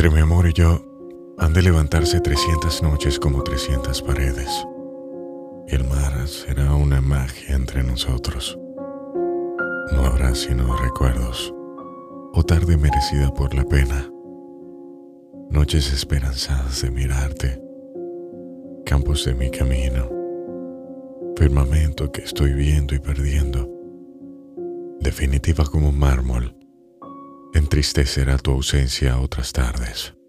Entre mi amor y yo han de levantarse 300 noches como 300 paredes. El mar será una magia entre nosotros. No habrá sino recuerdos o tarde merecida por la pena. Noches esperanzadas de mirarte, campos de mi camino, firmamento que estoy viendo y perdiendo, definitiva como mármol, entristecerá tu ausencia otras tardes.